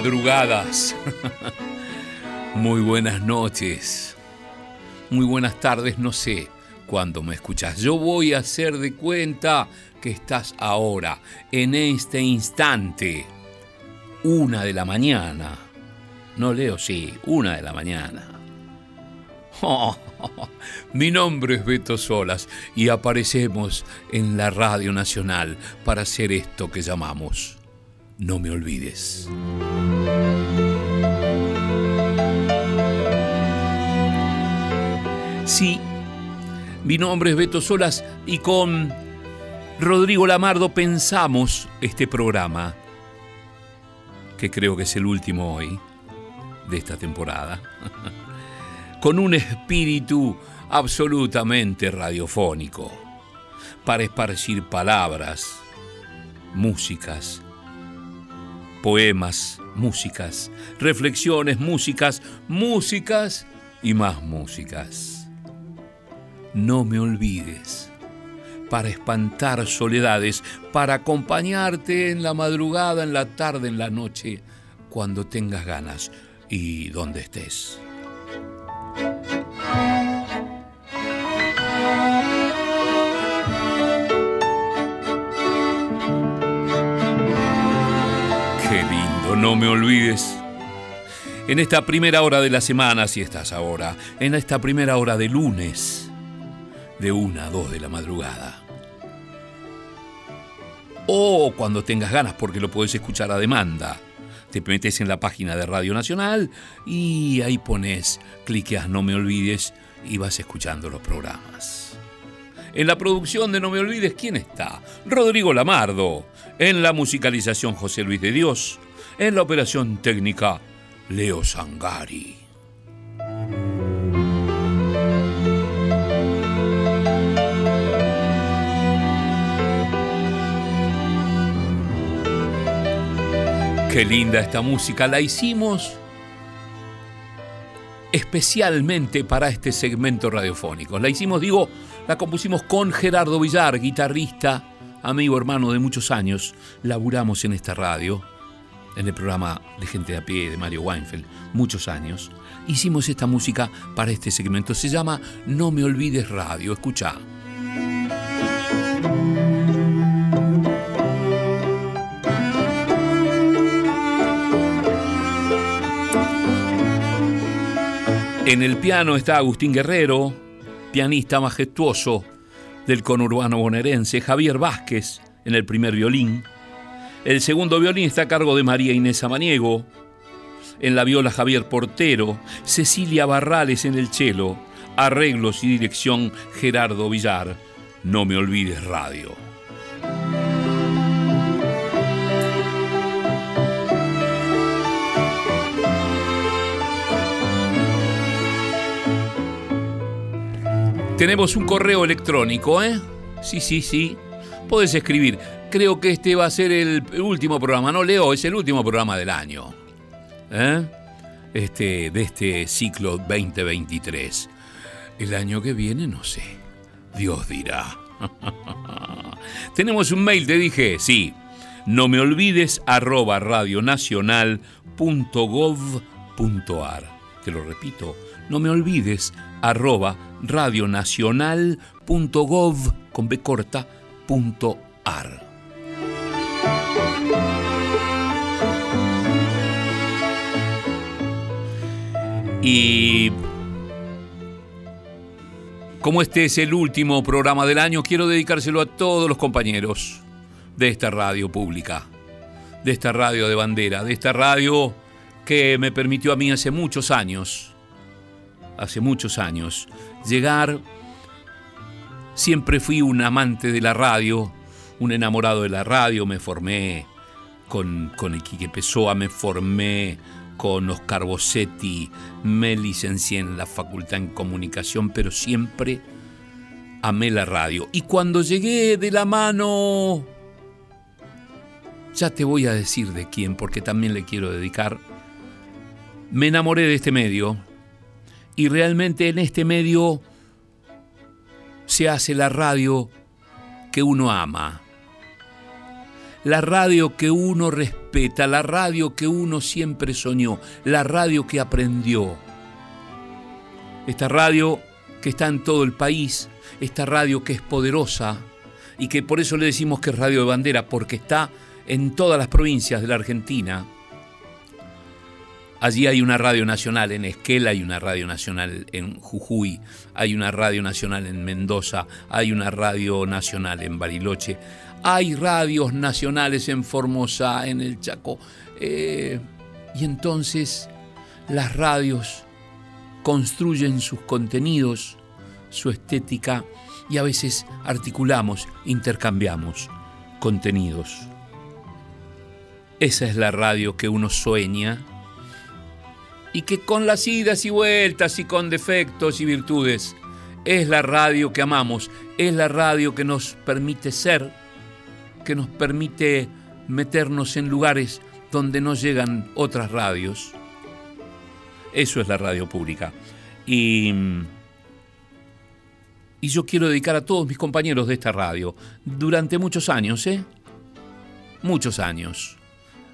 Madrugadas, muy buenas noches, muy buenas tardes, no sé cuándo me escuchas. Yo voy a hacer de cuenta que estás ahora, en este instante, una de la mañana. No leo, sí, una de la mañana. mi nombre es Beto Solas y aparecemos en la Radio Nacional para hacer esto que llamamos No me olvides. Sí, mi nombre es Beto Solas y con Rodrigo Lamardo pensamos este programa, que creo que es el último hoy de esta temporada. con un espíritu absolutamente radiofónico, para esparcir palabras, músicas, poemas, músicas, reflexiones, músicas, músicas y más músicas. No me olvides, para espantar soledades, para acompañarte en la madrugada, en la tarde, en la noche, cuando tengas ganas y donde estés. No me olvides. En esta primera hora de la semana, si estás ahora, en esta primera hora de lunes, de una a dos de la madrugada. O cuando tengas ganas, porque lo puedes escuchar a demanda te metes en la página de Radio Nacional y ahí pones, cliqueas No Me Olvides y vas escuchando los programas. En la producción de No Me Olvides, ¿quién está? Rodrigo Lamardo. En la musicalización, José Luis de Dios. En la operación técnica, Leo Sangari. Qué linda esta música, la hicimos especialmente para este segmento radiofónico. La hicimos, digo, la compusimos con Gerardo Villar, guitarrista, amigo hermano de muchos años. Laburamos en esta radio, en el programa de Gente de a pie de Mario Weinfeld, muchos años. Hicimos esta música para este segmento. Se llama No me olvides radio. Escucha. En el piano está Agustín Guerrero, pianista majestuoso del conurbano bonaerense, Javier Vázquez en el primer violín. El segundo violín está a cargo de María Inés Amaniego. En la viola Javier Portero, Cecilia Barrales en el cello, arreglos y dirección Gerardo Villar. No me olvides radio. Tenemos un correo electrónico, ¿eh? Sí, sí, sí. Puedes escribir. Creo que este va a ser el último programa. No, Leo, es el último programa del año. ¿Eh? Este, de este ciclo 2023. El año que viene, no sé. Dios dirá. Tenemos un mail, te dije, sí. No me olvides arroba radionacional.gov.ar. Te lo repito, no me olvides arroba radionacional.gov con B corta, punto ar. Y como este es el último programa del año, quiero dedicárselo a todos los compañeros de esta radio pública, de esta radio de bandera, de esta radio que me permitió a mí hace muchos años hace muchos años. Llegar, siempre fui un amante de la radio, un enamorado de la radio, me formé con, con el Quique Pessoa, me formé con Oscar Bossetti, me licencié en la Facultad en Comunicación, pero siempre amé la radio. Y cuando llegué de la mano, ya te voy a decir de quién, porque también le quiero dedicar, me enamoré de este medio, y realmente en este medio se hace la radio que uno ama. La radio que uno respeta, la radio que uno siempre soñó, la radio que aprendió. Esta radio que está en todo el país, esta radio que es poderosa y que por eso le decimos que es radio de bandera, porque está en todas las provincias de la Argentina. Allí hay una radio nacional en Esquel, hay una radio nacional en Jujuy, hay una radio nacional en Mendoza, hay una radio nacional en Bariloche, hay radios nacionales en Formosa, en el Chaco. Eh, y entonces las radios construyen sus contenidos, su estética y a veces articulamos, intercambiamos contenidos. Esa es la radio que uno sueña y que con las idas y vueltas y con defectos y virtudes es la radio que amamos, es la radio que nos permite ser, que nos permite meternos en lugares donde no llegan otras radios. Eso es la radio pública. Y, y yo quiero dedicar a todos mis compañeros de esta radio, durante muchos años, ¿eh? Muchos años.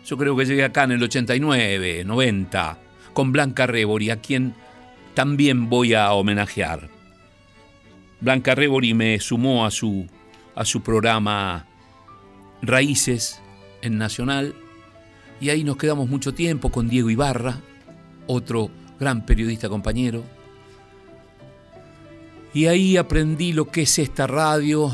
Yo creo que llegué acá en el 89, 90, con Blanca Rebori, a quien también voy a homenajear. Blanca Rebori me sumó a su, a su programa Raíces en Nacional y ahí nos quedamos mucho tiempo con Diego Ibarra, otro gran periodista compañero. Y ahí aprendí lo que es esta radio,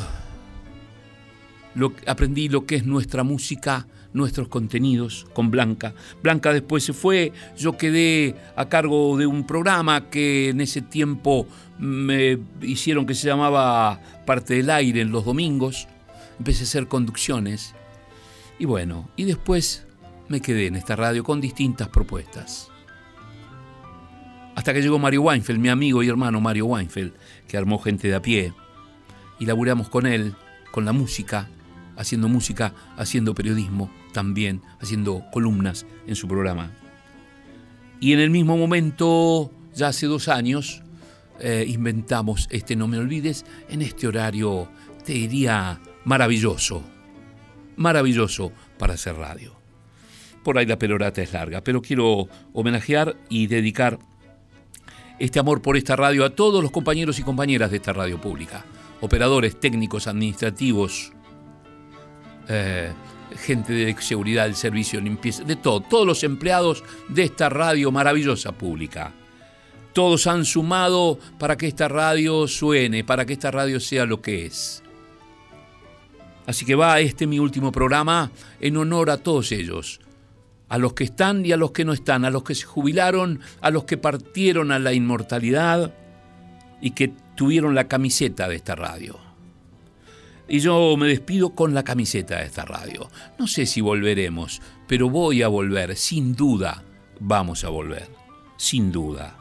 aprendí lo que es nuestra música, nuestros contenidos con Blanca. Blanca después se fue, yo quedé a cargo de un programa que en ese tiempo me hicieron que se llamaba Parte del Aire en los domingos. Empecé a hacer conducciones. Y bueno, y después me quedé en esta radio con distintas propuestas. Hasta que llegó Mario Weinfeld, mi amigo y hermano Mario Weinfeld, que armó gente de a pie. Y laburamos con él, con la música, haciendo música, haciendo periodismo, también haciendo columnas en su programa. Y en el mismo momento, ya hace dos años, eh, inventamos este No Me Olvides en este horario, te diría, maravilloso. Maravilloso para hacer radio. Por ahí la pelorata es larga, pero quiero homenajear y dedicar este amor por esta radio a todos los compañeros y compañeras de esta radio pública, operadores técnicos, administrativos, eh, gente de seguridad del servicio limpieza, de todo, todos los empleados de esta radio maravillosa pública. Todos han sumado para que esta radio suene, para que esta radio sea lo que es. Así que va este mi último programa en honor a todos ellos, a los que están y a los que no están, a los que se jubilaron, a los que partieron a la inmortalidad y que tuvieron la camiseta de esta radio. Y yo me despido con la camiseta de esta radio. No sé si volveremos, pero voy a volver, sin duda vamos a volver, sin duda.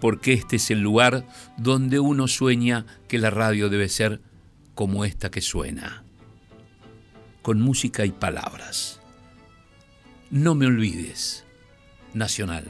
Porque este es el lugar donde uno sueña que la radio debe ser como esta que suena, con música y palabras. No me olvides. Nacional.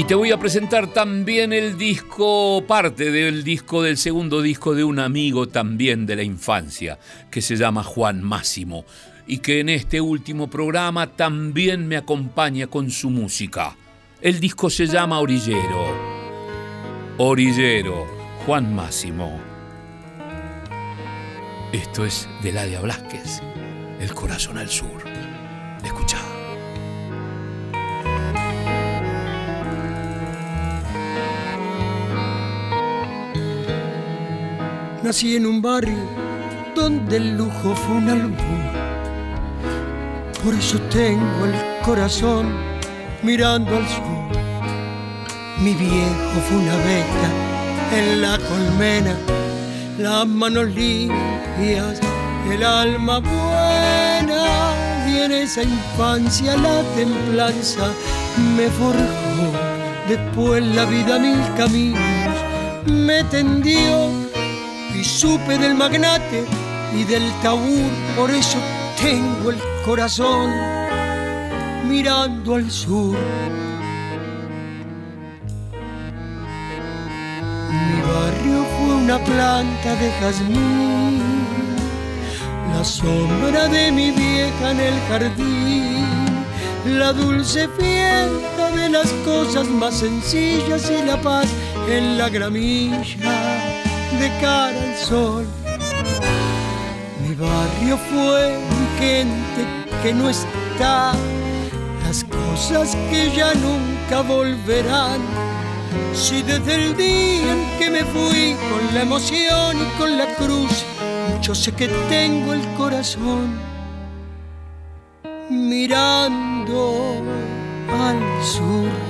Y te voy a presentar también el disco, parte del disco, del segundo disco de un amigo también de la infancia, que se llama Juan Máximo, y que en este último programa también me acompaña con su música. El disco se llama Orillero. Orillero, Juan Máximo. Esto es de Ladia Blasquez, El corazón al sur. Escucha. Nací en un barrio donde el lujo fue un albur. Por eso tengo el corazón mirando al sur mi viejo fue una abeja en la colmena, las manos limpias, el alma buena. Y en esa infancia la templanza me forjó. Después la vida mil caminos me tendió y supe del magnate y del taur. Por eso tengo el corazón mirando al sur. Mi barrio fue una planta de jazmín, la sombra de mi vieja en el jardín, la dulce fiesta de las cosas más sencillas y la paz en la gramilla de cara al sol. Mi barrio fue gente que no está, las cosas que ya nunca volverán. Si desde el día en que me fui con la emoción y con la cruz, yo sé que tengo el corazón mirando al sur.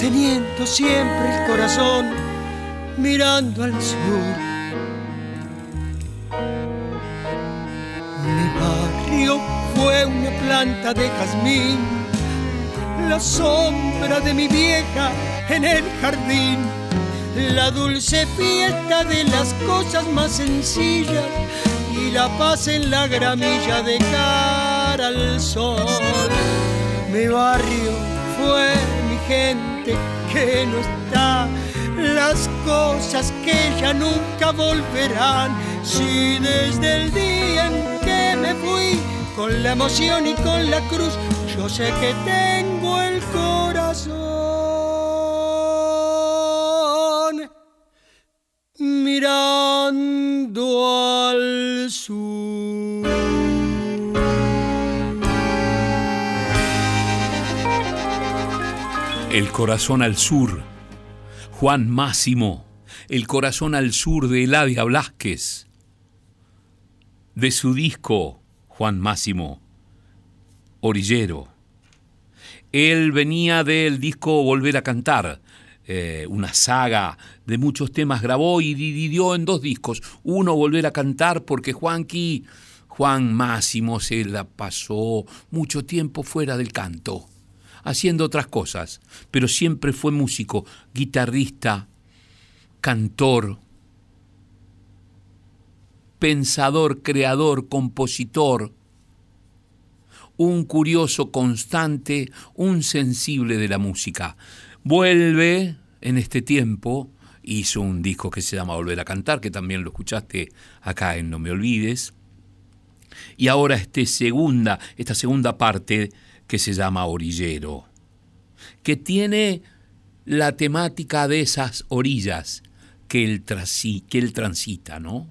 teniendo siempre el corazón mirando al sur. Mi barrio fue una planta de jazmín, la sombra de mi vieja en el jardín, la dulce fiesta de las cosas más sencillas y la paz en la gramilla de cara al sol. Mi barrio fue mi gente que no está, las cosas que ya nunca volverán. Si desde el día en que me fui, con la emoción y con la cruz, yo sé que tengo el corazón mirando al sur. El corazón al sur. Juan Máximo. El corazón al sur de Eladia Blasquez. De su disco, Juan Máximo, Orillero. Él venía del disco Volver a Cantar, eh, una saga de muchos temas, grabó y dividió en dos discos. Uno, Volver a Cantar, porque Juanqui, Juan Máximo, se la pasó mucho tiempo fuera del canto haciendo otras cosas, pero siempre fue músico, guitarrista, cantor, pensador, creador, compositor, un curioso constante, un sensible de la música. Vuelve en este tiempo, hizo un disco que se llama Volver a Cantar, que también lo escuchaste acá en No Me Olvides, y ahora este segunda, esta segunda parte que se llama Orillero, que tiene la temática de esas orillas que él, que él transita, ¿no?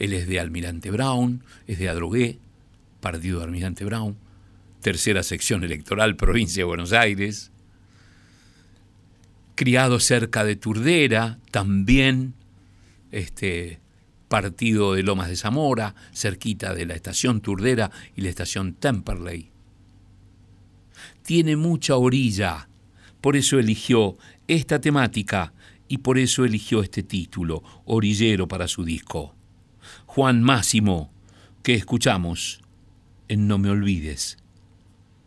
Él es de Almirante Brown, es de Adrogué, partido de Almirante Brown, tercera sección electoral, provincia de Buenos Aires, criado cerca de Turdera, también este, partido de Lomas de Zamora, cerquita de la estación Turdera y la estación Temperley tiene mucha orilla. Por eso eligió esta temática y por eso eligió este título, Orillero, para su disco. Juan Máximo, que escuchamos en No Me Olvides,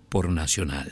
por Nacional.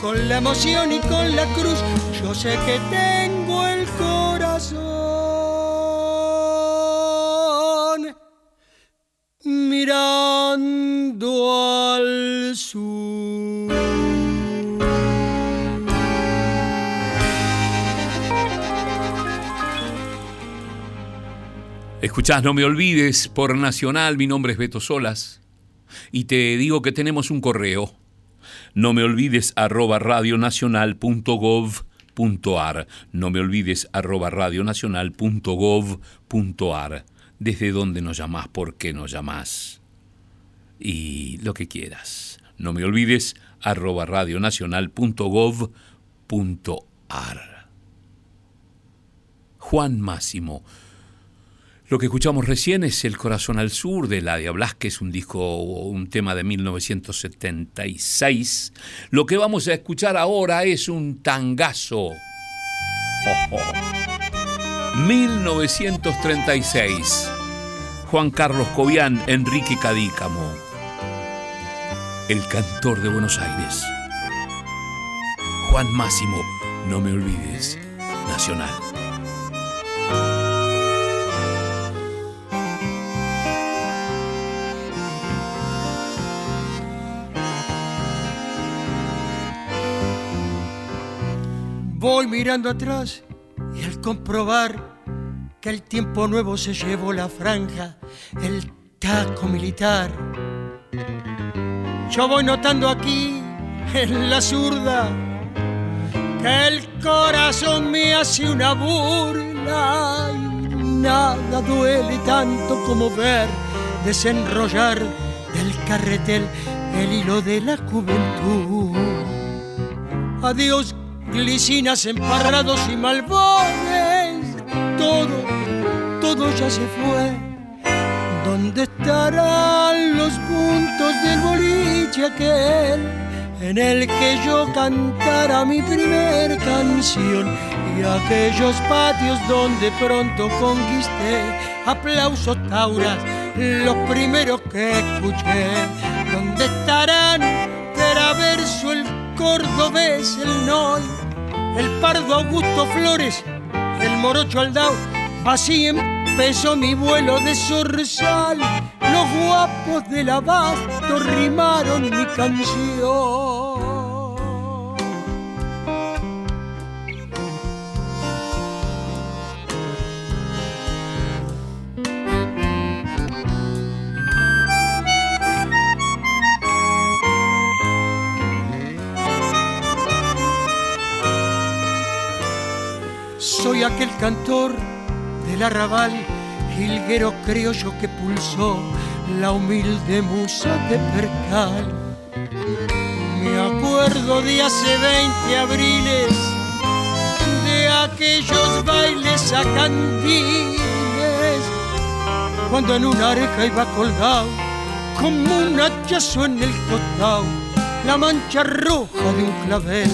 con la emoción y con la cruz. Yo sé que tengo el corazón mirando al sur. Escuchás, no me olvides, por Nacional, mi nombre es Beto Solas, y te digo que tenemos un correo no me olvides arroba radionacional.gov.ar. No me olvides arroba radionacional.gov.ar. Desde dónde nos llamás, por qué nos llamás. Y lo que quieras. No me olvides arroba radionacional.gov.ar. Juan Máximo lo que escuchamos recién es El Corazón al Sur de Ladia Blasquez, un disco, un tema de 1976. Lo que vamos a escuchar ahora es un tangazo. 1936. Juan Carlos Cobian, Enrique Cadícamo. El cantor de Buenos Aires. Juan Máximo, no me olvides, Nacional. Voy mirando atrás y al comprobar que el tiempo nuevo se llevó la franja, el taco militar. Yo voy notando aquí, en la zurda, que el corazón me hace una burla y nada duele tanto como ver desenrollar del carretel el hilo de la juventud. Adiós glicinas emparrados y malbones, todo, todo ya se fue. ¿Dónde estarán los puntos del boliche aquel en el que yo cantara mi primer canción y aquellos patios donde pronto conquisté aplausos tauras, los primeros que escuché? ¿Dónde estarán Teraverso, el cordobés, el noy? El pardo Augusto Flores, el morocho Aldao. Así empezó mi vuelo de zorzal. Los guapos del abasto rimaron mi canción. Aquel cantor del arrabal, jilguero criollo que pulsó la humilde musa de percal. Me acuerdo de hace 20 abriles, de aquellos bailes a candiles, cuando en una areja iba colgado, como un hachazo en el costado, la mancha roja de un clavel.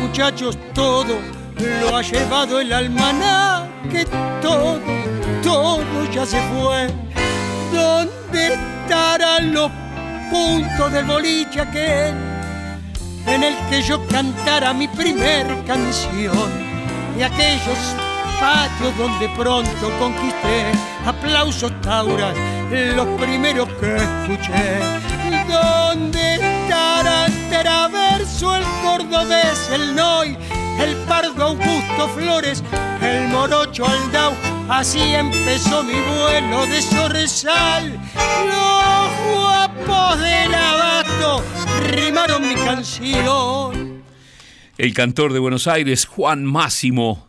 Muchachos, todo lo ha llevado el almaná, que todo, todo ya se fue. ¿Dónde estarán los puntos del boliche aquel en el que yo cantara mi primer canción? Y aquellos patios donde pronto conquisté aplausos tauras, los primeros que escuché. ¿Dónde estará Teraverso, el cordobés, el noy? El pardo Augusto Flores, el morocho Aldao. Así empezó mi vuelo de Zorzal. Los guapos del abasto rimaron mi canción. El cantor de Buenos Aires, Juan Máximo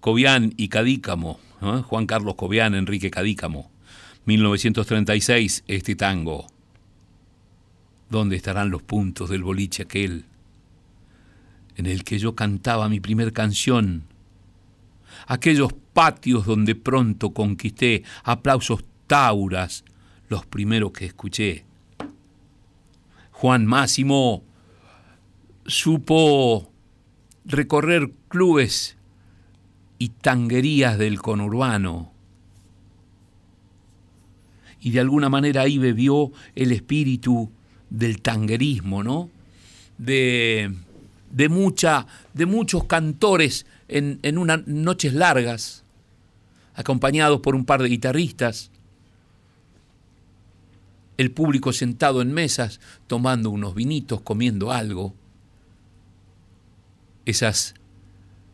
Cobian y Cadícamo. Juan Carlos Cobian, Enrique Cadícamo, 1936, este tango. ¿Dónde estarán los puntos del boliche aquel? En el que yo cantaba mi primer canción, aquellos patios donde pronto conquisté aplausos tauras, los primeros que escuché. Juan Máximo supo recorrer clubes y tanguerías del conurbano. Y de alguna manera ahí bebió el espíritu del tanguerismo, ¿no? de, de, mucha, de muchos cantores en, en unas noches largas, acompañados por un par de guitarristas, el público sentado en mesas, tomando unos vinitos, comiendo algo, esas,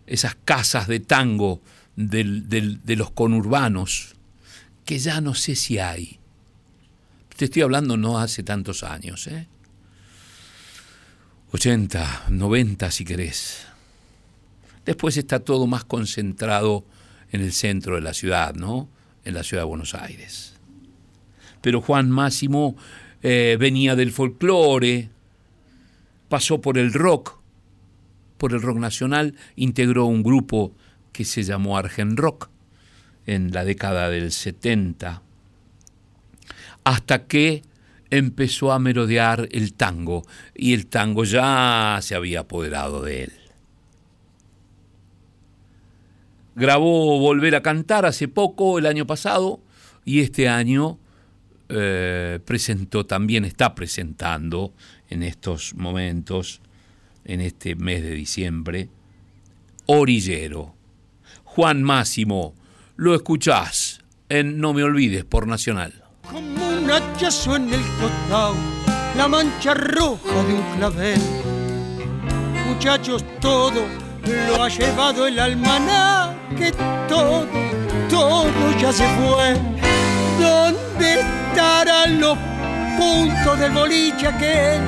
esas casas de tango de los conurbanos, que ya no sé si hay. Te estoy hablando no hace tantos años, ¿eh? 80, 90 si querés. Después está todo más concentrado en el centro de la ciudad, ¿no? En la ciudad de Buenos Aires. Pero Juan Máximo eh, venía del folclore, pasó por el rock, por el rock nacional, integró un grupo que se llamó Argen Rock en la década del 70, hasta que empezó a merodear el tango y el tango ya se había apoderado de él. Grabó Volver a Cantar hace poco, el año pasado, y este año eh, presentó, también está presentando en estos momentos, en este mes de diciembre, Orillero. Juan Máximo, lo escuchás en No Me Olvides por Nacional. Un hachazo en el costado, la mancha roja de un clavel. Muchachos, todo lo ha llevado el almaná, que todo, todo ya se fue. ¿Dónde estarán los puntos del boliche aquel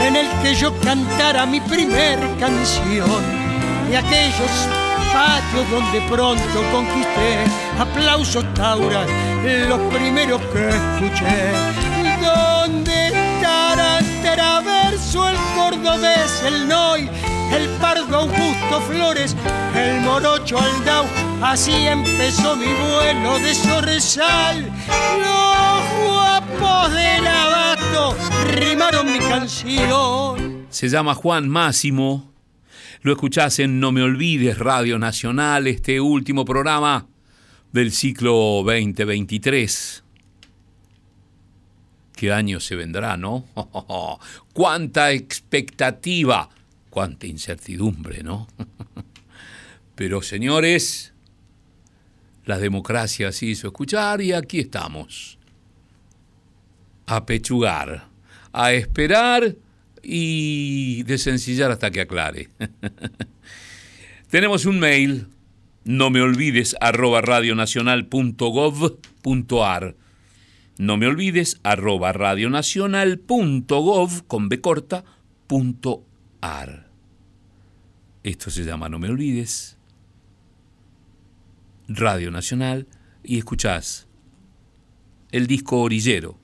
en el que yo cantara mi primer canción? Y aquellos patios donde pronto conquisté aplausos tauras, los primeros que escuché. ¿Dónde estará Teraverso, el cordobés, el noy, el pardo Augusto Flores, el morocho Aldao? Así empezó mi vuelo de Sorresal. Los guapos del abasto rimaron mi canción. Se llama Juan Máximo lo escuchás en No Me Olvides Radio Nacional, este último programa del ciclo 2023. ¿Qué año se vendrá, no? ¡Cuánta expectativa! ¡Cuánta incertidumbre, no! Pero señores, la democracia se hizo escuchar y aquí estamos. A pechugar, a esperar y desencillar hasta que aclare. Tenemos un mail, no me olvides, arroba radionacional.gov.ar. No me olvides, arroba radionacional.gov con B corta, punto ar. Esto se llama No me olvides, Radio Nacional, y escuchás el disco orillero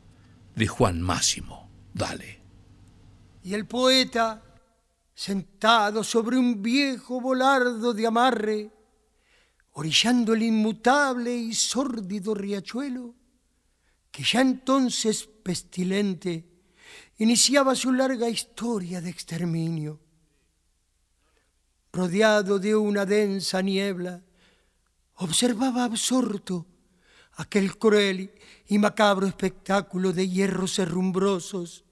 de Juan Máximo. Dale y el poeta, sentado sobre un viejo volardo de amarre, orillando el inmutable y sórdido riachuelo, que ya entonces pestilente iniciaba su larga historia de exterminio. Rodeado de una densa niebla, observaba absorto aquel cruel y macabro espectáculo de hierros herrumbrosos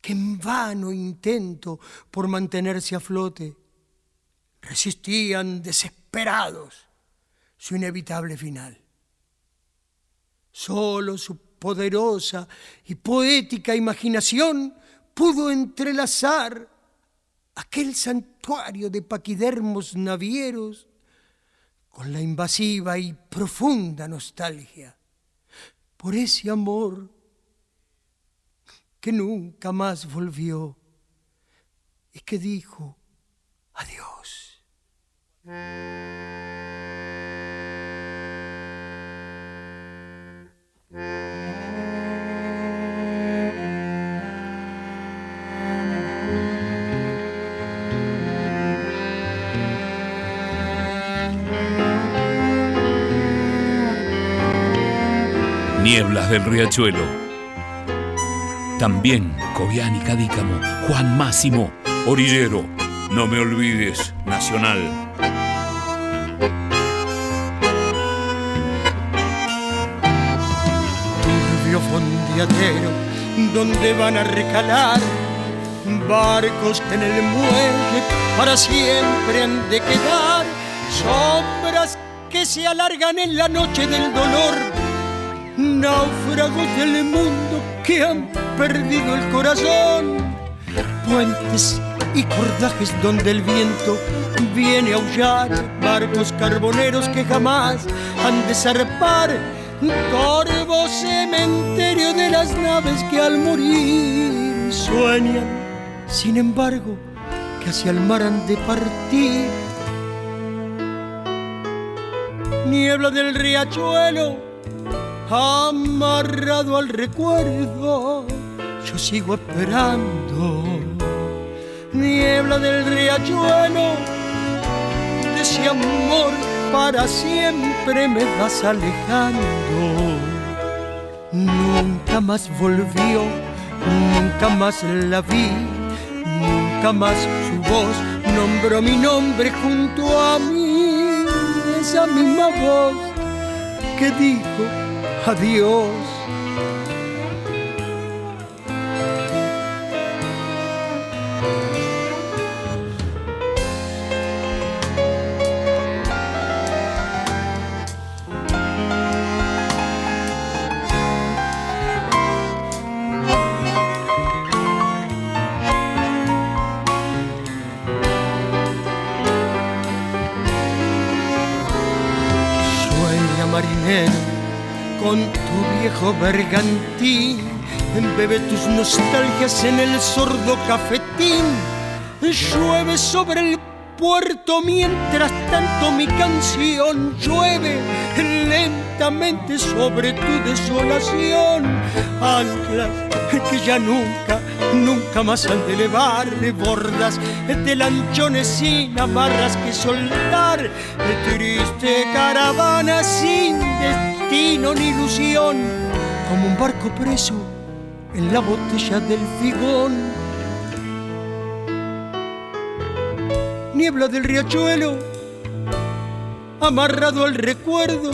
que en vano intento por mantenerse a flote, resistían desesperados su inevitable final. Solo su poderosa y poética imaginación pudo entrelazar aquel santuario de paquidermos navieros con la invasiva y profunda nostalgia por ese amor que nunca más volvió y que dijo adiós. Nieblas del riachuelo también Cobian y Cadícamo, Juan Máximo, Orillero, no me olvides, Nacional. Donde van a recalar barcos que en el muelle para siempre han de quedar, sombras que se alargan en la noche del dolor, náufragos del mundo que han perdido el corazón, puentes y cordajes donde el viento viene a aullar, barcos carboneros que jamás han de zarpar, corvo cementerio de las naves que al morir sueñan sin embargo, que hacia el mar han de partir. Niebla del riachuelo, amarrado al recuerdo, yo sigo esperando. Niebla del riachuelo, de ese amor para siempre me vas alejando. Nunca más volvió, nunca más la vi Nunca más su voz nombró mi nombre junto a mí. Esa misma voz que dijo adiós. Viejo bergantín. Bebe tus nostalgias en el sordo cafetín. Llueve sobre el puerto mientras tanto mi canción llueve lentamente sobre tu desolación. Anclas que ya nunca, nunca más han de elevar bordas de lanchones sin amarras que soldar, triste caravana sin destino ni ilusión, como un barco preso en la botella del figón niebla del riachuelo, amarrado al recuerdo,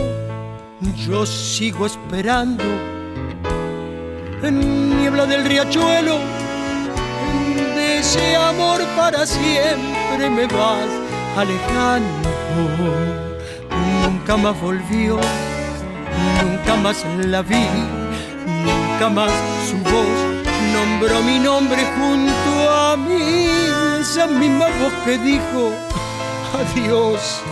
yo sigo esperando. En niebla del riachuelo, de ese amor para siempre me vas alejando. Nunca más volvió, nunca más la vi, nunca más su voz nombró mi nombre junto a mí esa misma voz que dijo adiós.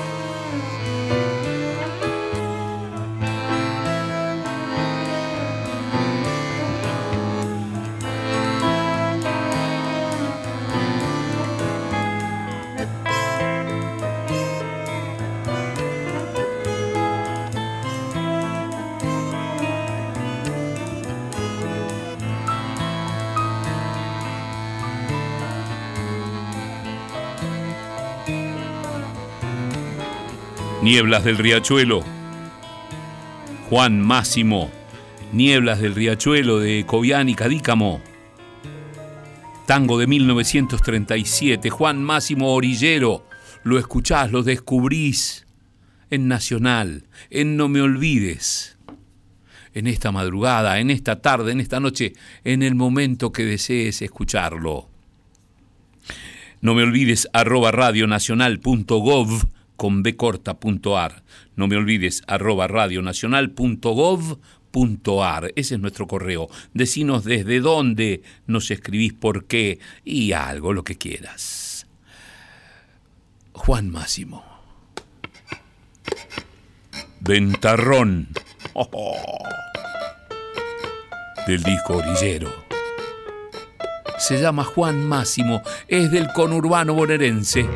Nieblas del Riachuelo. Juan Máximo. Nieblas del Riachuelo de Cobian y Cadícamo. Tango de 1937. Juan Máximo Orillero. Lo escuchás, lo descubrís en Nacional, en No Me Olvides. En esta madrugada, en esta tarde, en esta noche, en el momento que desees escucharlo. No me olvides arroba radionacional.gov con. No me olvides, arroba radionacional.gov.ar. Ese es nuestro correo. Decinos desde dónde nos escribís, por qué y algo, lo que quieras. Juan Máximo. Ventarrón. Del disco Orillero. Se llama Juan Máximo, es del conurbano bonaerense.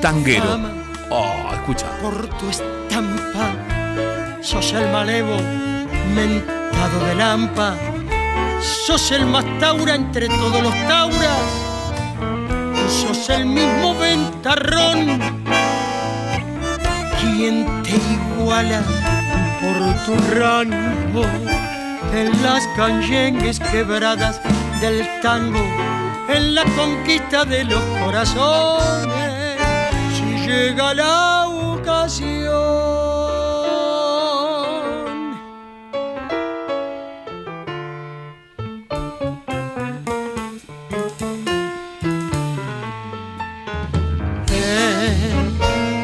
Tanguero. Por tu estampa, sos el malevo, mentado de lampa. Sos el más taura entre todos los tauras. Sos el mismo ventarrón. ¿Quién te iguala por tu rango? En las canyengues quebradas del tango, en la conquista de los corazones llega la eh,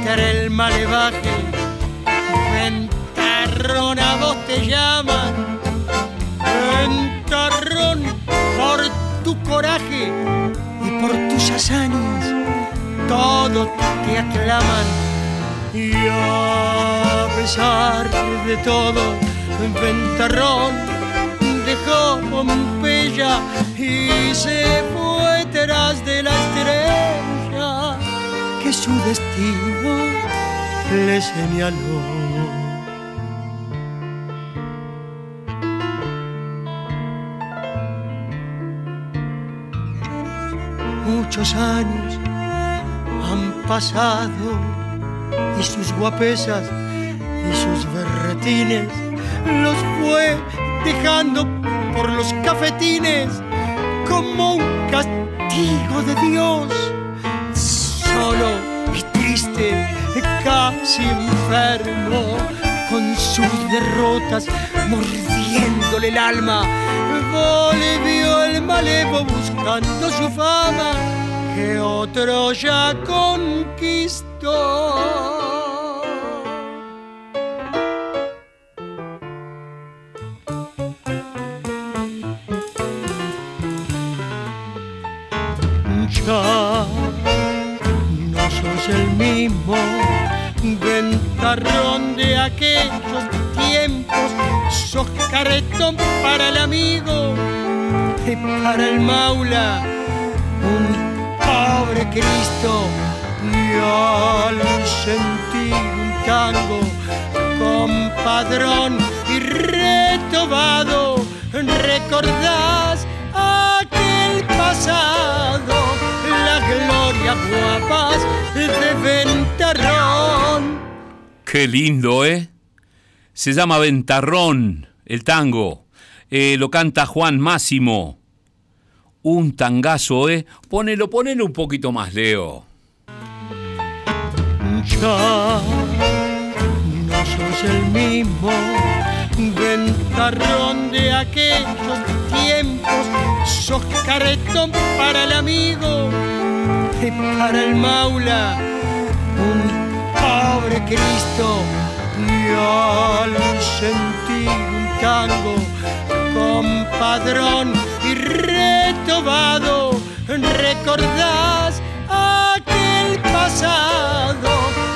que el malevaje, ventarrón a vos te llama, ventarrón por tu coraje y por tus hazañas, todos te aclaman. Y a pesar de todo, Ventarrón dejó Pompeya y se fue tras de la estrella que su destino le señaló. muchos años han pasado y sus guapesas y sus berretines los fue dejando por los cafetines como un castigo de Dios. Solo y triste, casi enfermo, con sus derrotas mordiéndole el alma, volvió el malevo buscando su fama que otro ya conquistó. No sos el mismo ventarrón de aquellos tiempos, sos caretón para el amigo y para el maula, un pobre Cristo al sentir un tango compadrón y retobado recordás aquel pasado la gloria guapas de Ventarrón Qué lindo, ¿eh? Se llama Ventarrón, el tango. Eh, lo canta Juan Máximo un tangazo, ¿eh? Ponelo, ponelo un poquito más, Leo. Ya no sos el mismo ventarrón de aquellos tiempos, sos caretón para el amigo y para el maula, un pobre Cristo y al sentir un tango compadrón y retobado, recordás pasado,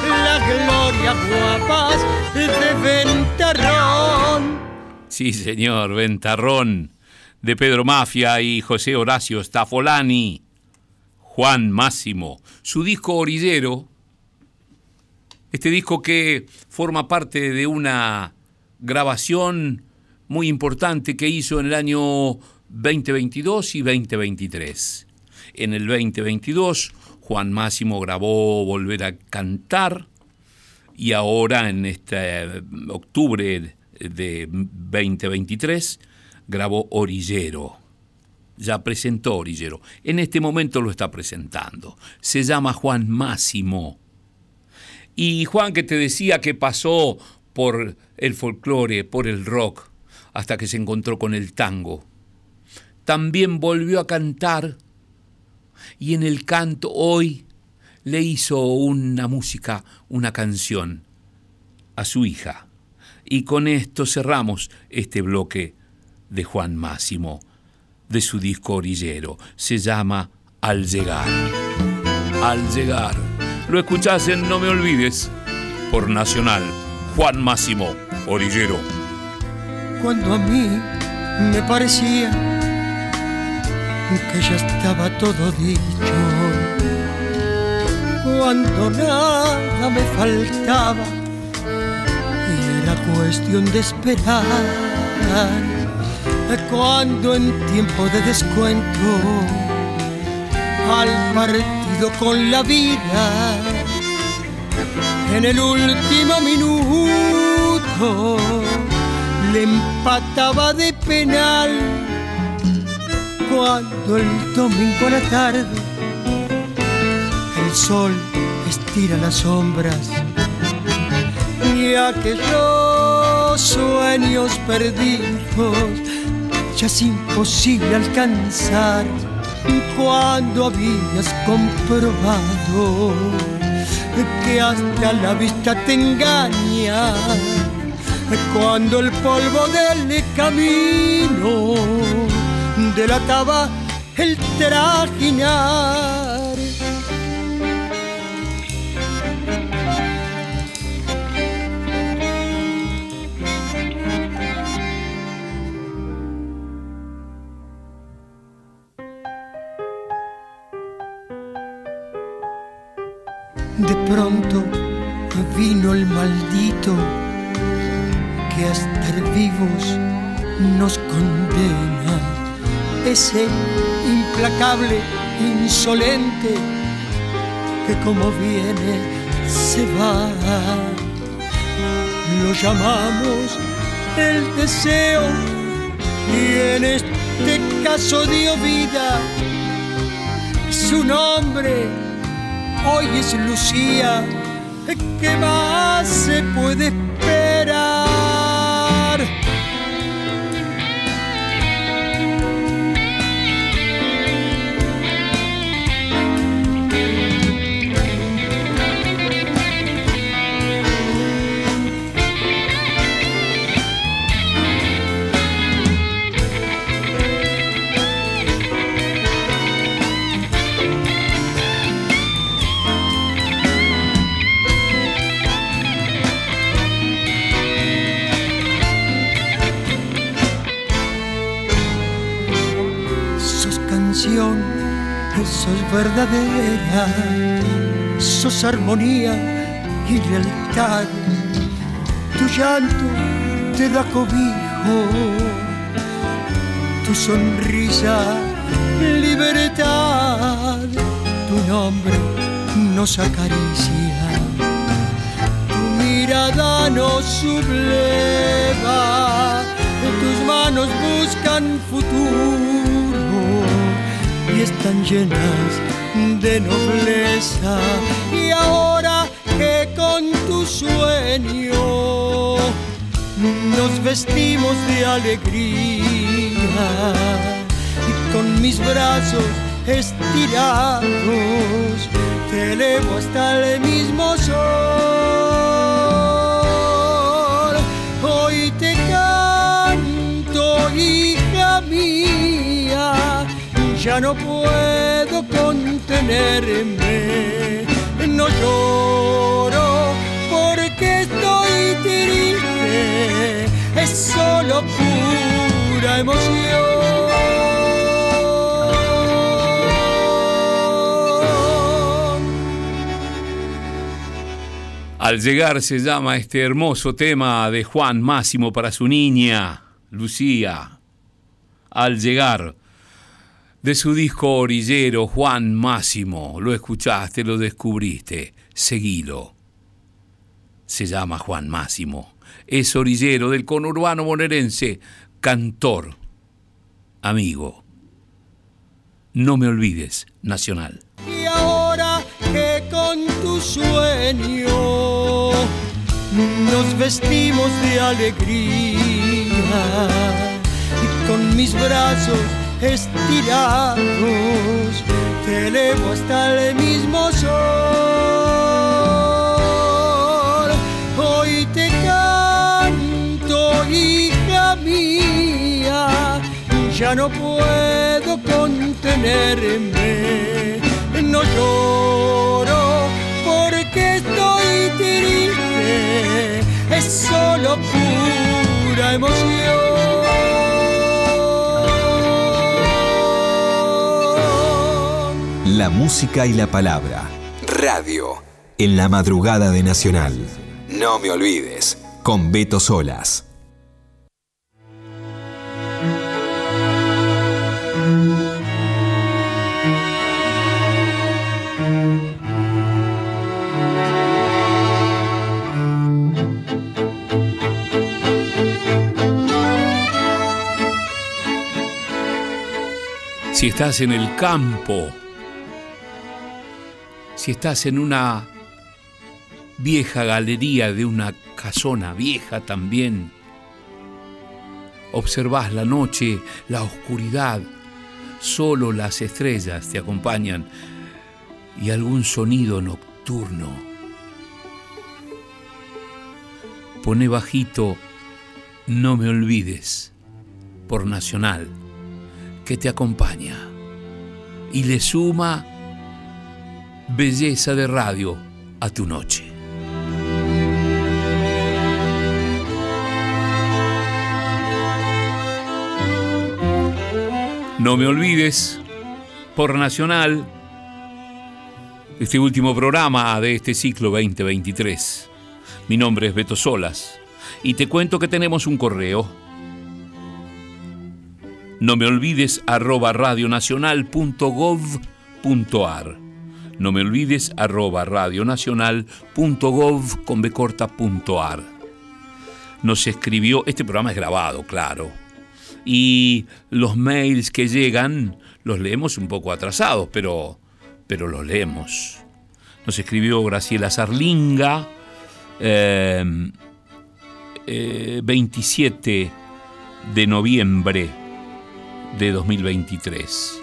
la gloria guapas de Ventarrón. Sí, señor, Ventarrón, de Pedro Mafia y José Horacio Stafolani. Juan Máximo, su disco Orillero, este disco que forma parte de una grabación muy importante que hizo en el año 2022 y 2023. En el 2022, Juan Máximo grabó Volver a Cantar y ahora en este octubre de 2023 grabó Orillero. Ya presentó Orillero. En este momento lo está presentando. Se llama Juan Máximo. Y Juan que te decía que pasó por el folclore, por el rock, hasta que se encontró con el tango. También volvió a cantar y en el canto hoy le hizo una música, una canción a su hija. Y con esto cerramos este bloque de Juan Máximo, de su disco orillero. Se llama Al llegar. Al llegar. Lo escuchás en No Me Olvides por Nacional. Juan Máximo, orillero cuando a mí me parecía que ya estaba todo dicho, cuando nada me faltaba y era cuestión de esperar, cuando en tiempo de descuento al partido con la vida en el último minuto le empataba de penal cuando el domingo a la tarde el sol estira las sombras y aquellos sueños perdidos ya es imposible alcanzar cuando habías comprobado que hasta la vista te engaña cuando el polvo del camino delataba el trajinar. Insolente, que como viene se va. Lo llamamos el deseo y en este caso dio vida. Su nombre hoy es Lucía, ¿qué más se puede esperar? Sos verdadera, sos armonía y lealtad. Tu llanto te da cobijo, tu sonrisa libertad, tu nombre nos acaricia, tu mirada nos subleva, tus manos buscan futuro y están llenas de nobleza. Y ahora que con tu sueño nos vestimos de alegría y con mis brazos estirados te elevo hasta el mismo sol. Ya no puedo contenerme, no lloro porque estoy triste, es solo pura emoción. Al llegar se llama este hermoso tema de Juan Máximo para su niña, Lucía. Al llegar de su disco orillero Juan Máximo. Lo escuchaste, lo descubriste, seguilo. Se llama Juan Máximo. Es orillero del conurbano bonaerense, cantor, amigo. No me olvides, Nacional. Y ahora que con tu sueño nos vestimos de alegría y con mis brazos estirados, te elevo hasta el mismo sol. Hoy te canto, hija mía, ya no puedo contenerme, no lloro porque estoy triste, es solo pura emoción. La música y la palabra. Radio. En la madrugada de Nacional. No me olvides. Con Beto Solas. Si estás en el campo, si estás en una vieja galería de una casona vieja también, observas la noche, la oscuridad, solo las estrellas te acompañan y algún sonido nocturno. Pone bajito, no me olvides, por Nacional, que te acompaña y le suma belleza de radio a tu noche. No me olvides, por Nacional, este último programa de este ciclo 2023. Mi nombre es Beto Solas y te cuento que tenemos un correo. No me olvides arroba radionacional.gov.ar. No me olvides arroba radionacional.gov con Nos escribió, este programa es grabado, claro. Y los mails que llegan los leemos un poco atrasados, pero, pero los leemos. Nos escribió Graciela Sarlinga, 27 eh, eh, de noviembre de 2023.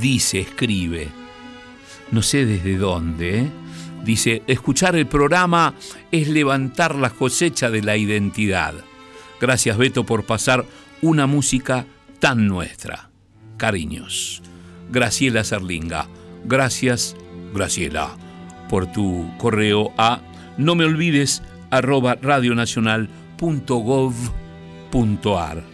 Dice, escribe, no sé desde dónde, ¿eh? dice, escuchar el programa es levantar la cosecha de la identidad. Gracias Beto por pasar una música tan nuestra. Cariños. Graciela Sarlinga. Gracias, Graciela, por tu correo a no me olvides arroba radionacional.gov.ar.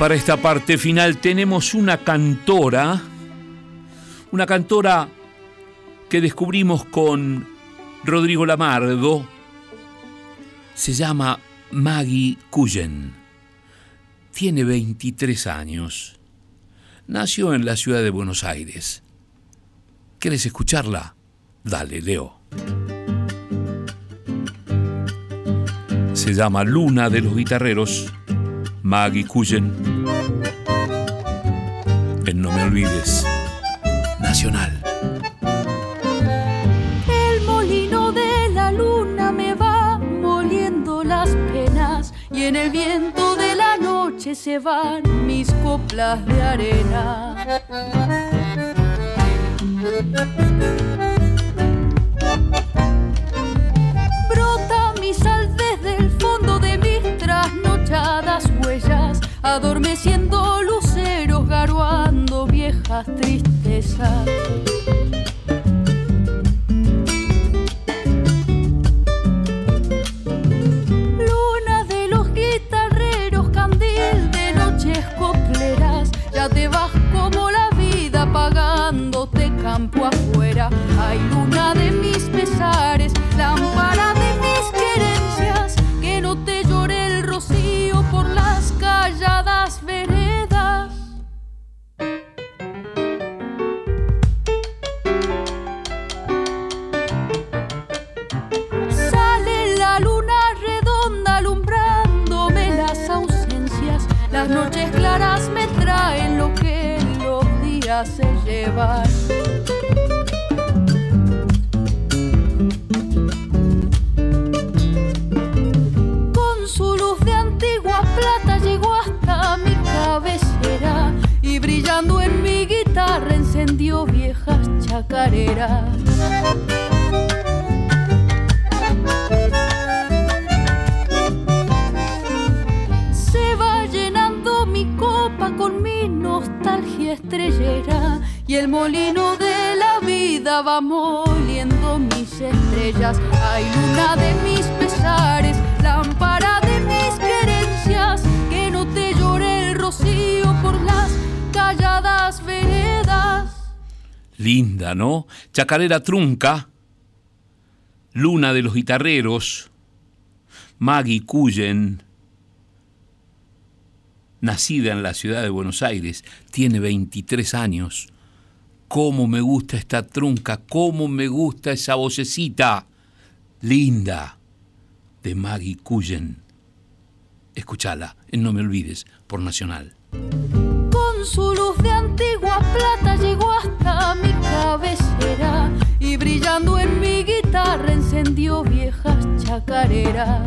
para esta parte final tenemos una cantora una cantora que descubrimos con Rodrigo Lamardo, se llama Maggie Cullen. Tiene 23 años. Nació en la ciudad de Buenos Aires. ¿Quieres escucharla? Dale, Leo. Se llama Luna de los Guitarreros, Maggie Cullen. En No Me Olvides. El molino de la luna me va moliendo las penas y en el viento de la noche se van mis coplas de arena. Huellas, adormeciendo luceros garuando viejas tristezas. Chacarera Trunca, Luna de los Guitarreros, Maggie Cullen, nacida en la ciudad de Buenos Aires, tiene 23 años. ¿Cómo me gusta esta trunca? ¿Cómo me gusta esa vocecita linda de Maggie Cullen? Escúchala, en No Me Olvides, por Nacional. Con su luz de antigua plata llegó hasta brillando en mi guitarra encendió viejas chacareras.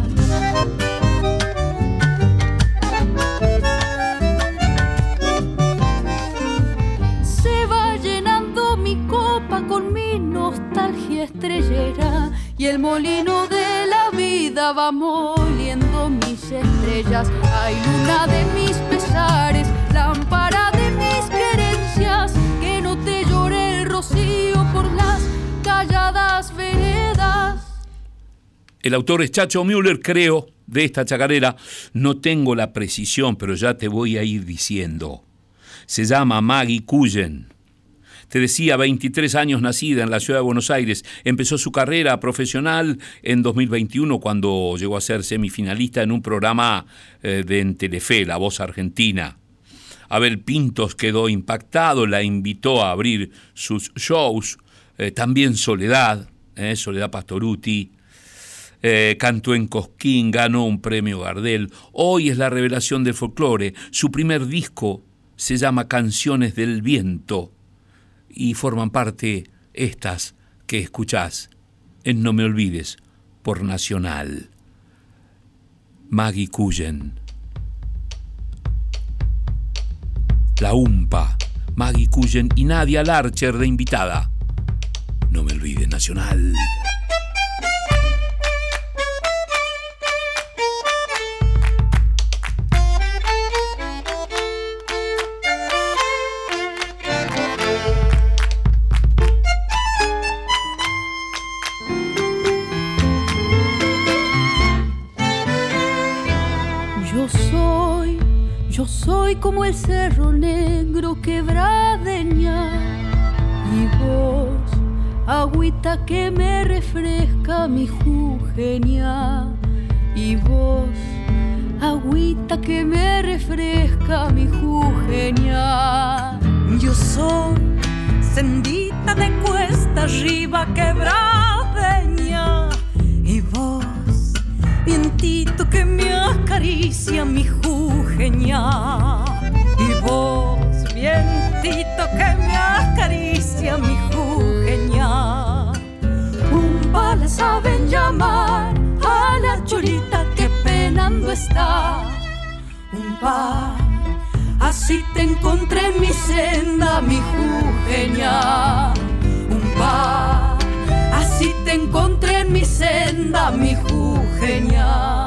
Se va llenando mi copa con mi nostalgia estrellera y el molino de la vida va moliendo mis estrellas. Hay luna de mis pesares El autor es Chacho Müller, creo, de esta chacarera. No tengo la precisión, pero ya te voy a ir diciendo. Se llama Maggie Cullen. Te decía, 23 años nacida en la ciudad de Buenos Aires. Empezó su carrera profesional en 2021 cuando llegó a ser semifinalista en un programa eh, de en Telefe, La Voz Argentina. Abel Pintos quedó impactado, la invitó a abrir sus shows. Eh, también Soledad, eh, Soledad Pastoruti. Eh, cantó en Cosquín, ganó un premio Gardel. Hoy es la revelación del folclore. Su primer disco se llama Canciones del Viento y forman parte estas que escuchás en No Me Olvides por Nacional. Maggie Cullen. La UMPA, Maggie Cullen y Nadia Larcher de invitada. No me olvides Nacional. como el cerro negro quebradeña agüita que me refresca mi jugenia y vos, agüita que me refresca mi jugenia. Yo soy sendita de cuesta arriba quebradeña y vos, vientito que me acaricia mi jugenia y vos, vientito que me acaricia mi jujeña. Un par, así te encontré en mi senda, mi jujeña. Un par, así te encontré en mi senda, mi jujeña.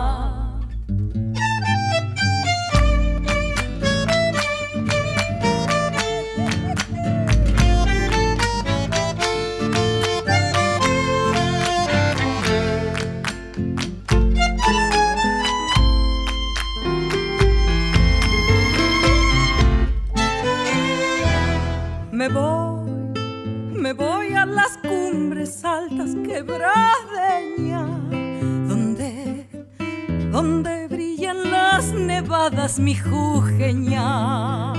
Mi jujeña,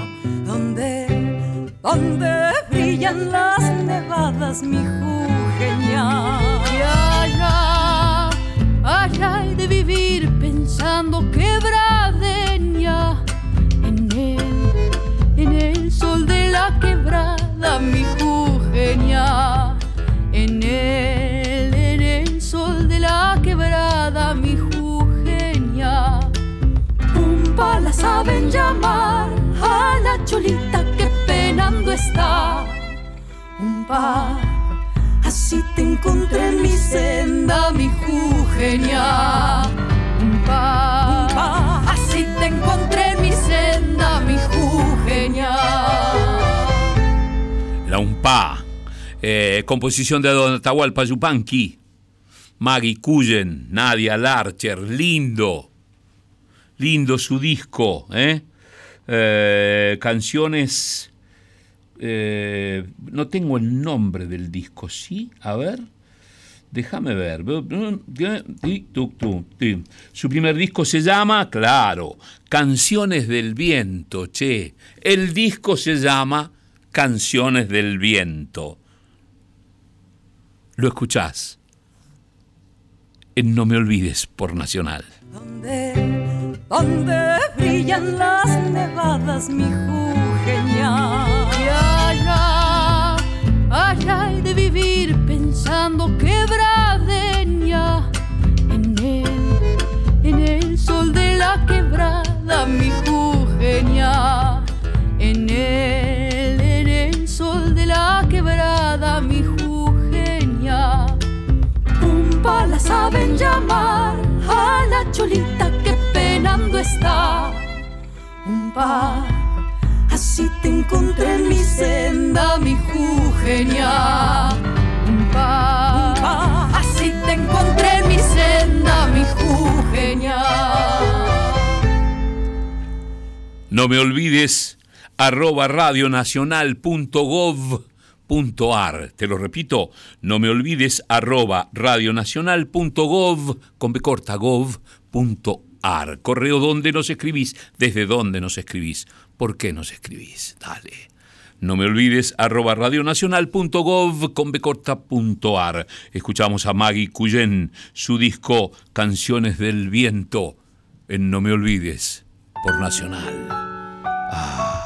donde, donde brillan las nevadas, mi jujeña. Y allá, allá hay de vivir pensando quebradeña en el, en el sol de la quebrada mi jugenia un la saben llamar. A la cholita que penando está. Un pa así te encontré en mi senda mi jugenia un pa, así te encontré en mi senda mi jugenia la UMPA, eh, composición de Don Atahualpa Yupanqui, Maggie Cullen, Nadia Larcher, lindo, lindo su disco, ¿eh? Eh, canciones, no tengo el nombre del disco, ¿sí? A ver, déjame ver. Su primer disco se llama, claro, Canciones del Viento, che. El disco se llama Canciones del Viento. Lo escuchás en No Me Olvides por Nacional. Donde, donde brillan las nevadas, mi jujeña. Y allá, allá hay de vivir pensando quebradeña. En el, en el sol de la quebrada, mi jujeña. En el sol de la quebrada mi jugenia. Un la saben llamar a la cholita que penando está. Un pa, así te encontré en mi senda, mi jujeña. Un pa, así te encontré en mi senda, mi jujeña. No me olvides arroba radionacional.gov ar. Te lo repito, no me olvides arroba radionacional.gov con B corta gov.ar. Correo donde nos escribís, desde dónde nos escribís, por qué nos escribís. Dale. No me olvides arroba radionacional.gov con B ar. Escuchamos a Maggie Cuyen, su disco Canciones del Viento en No me olvides por Nacional. Ah.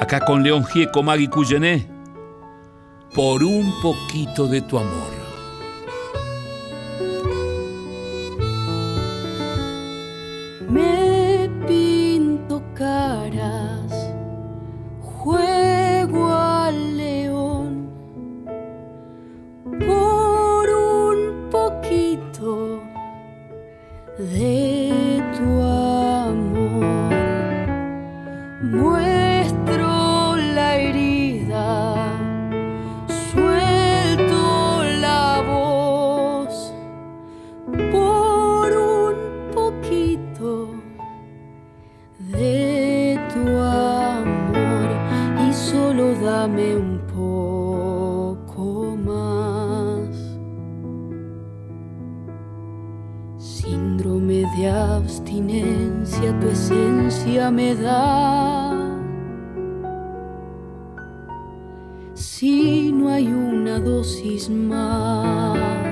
Acá con León Gieco, Magui Cuyené, por un poquito de tu amor. Me pinto caras, juego al león por un poquito de un poco más. Síndrome de abstinencia, tu esencia me da. Si no hay una dosis más.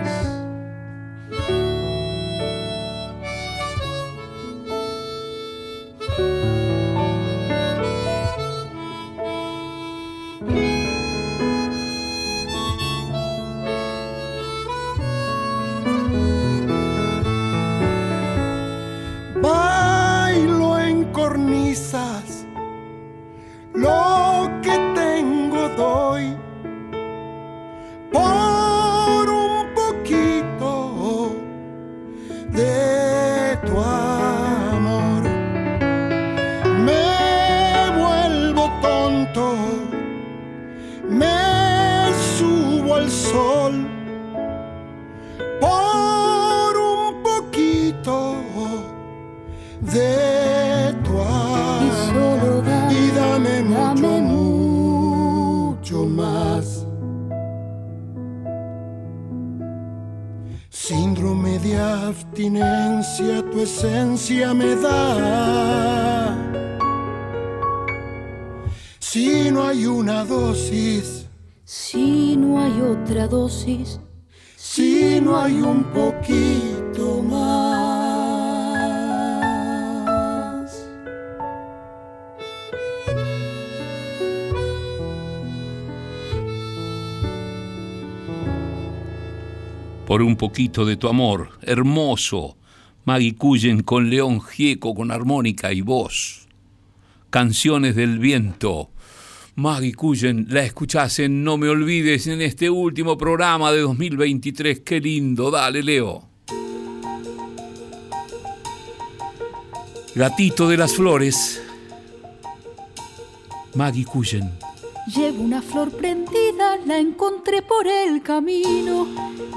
Por un poquito de tu amor, hermoso, Maggie Cuyen con León Gieco, con armónica y voz. Canciones del viento Maggie Cuyen, la escuchás en No Me Olvides en este último programa de 2023. Qué lindo, dale Leo. Gatito de las flores, Maggie Cuyen. Llevo una flor prendida, la encontré por el camino.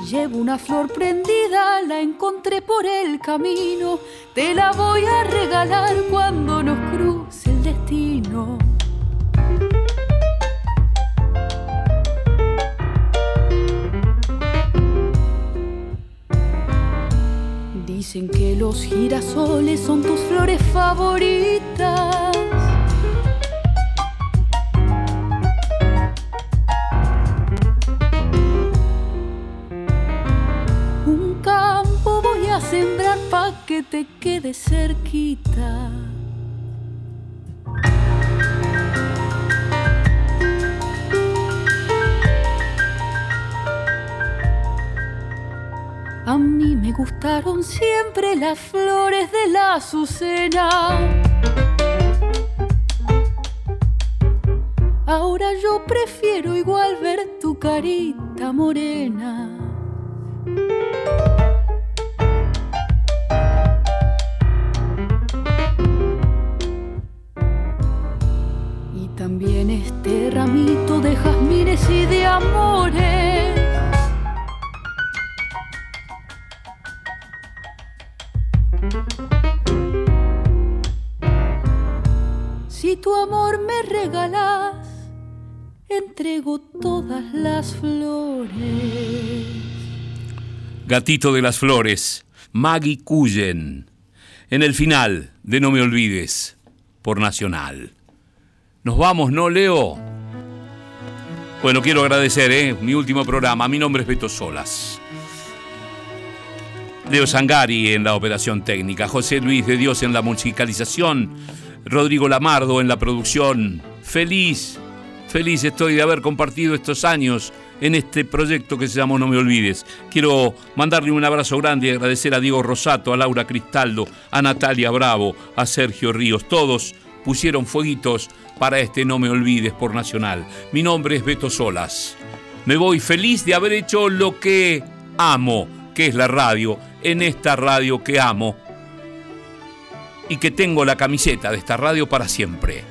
Llevo una flor prendida, la encontré por el camino. Te la voy a regalar cuando nos cruce el destino. Dicen que los girasoles son tus flores favoritas. Que te quede cerquita. A mí me gustaron siempre las flores de la azucena. Ahora yo prefiero igual ver tu carita morena. También este ramito de jazmines y de amores. Si tu amor me regalas, entrego todas las flores. Gatito de las Flores, Maggie Cullen. En el final de No Me Olvides, por Nacional. Nos vamos, ¿no, Leo? Bueno, quiero agradecer, ¿eh? Mi último programa. Mi nombre es Beto Solas. Leo Sangari en la operación técnica, José Luis de Dios en la musicalización, Rodrigo Lamardo en la producción. Feliz, feliz estoy de haber compartido estos años en este proyecto que se llama No Me Olvides. Quiero mandarle un abrazo grande y agradecer a Diego Rosato, a Laura Cristaldo, a Natalia Bravo, a Sergio Ríos. Todos pusieron fueguitos para este No Me Olvides por Nacional. Mi nombre es Beto Solas. Me voy feliz de haber hecho lo que amo, que es la radio, en esta radio que amo y que tengo la camiseta de esta radio para siempre.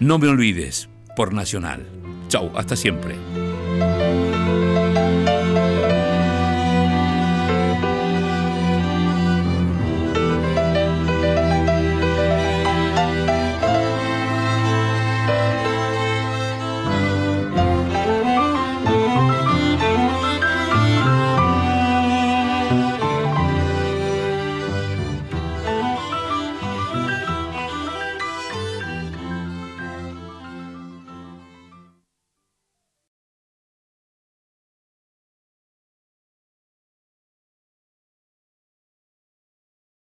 No me olvides por Nacional. Chau, hasta siempre.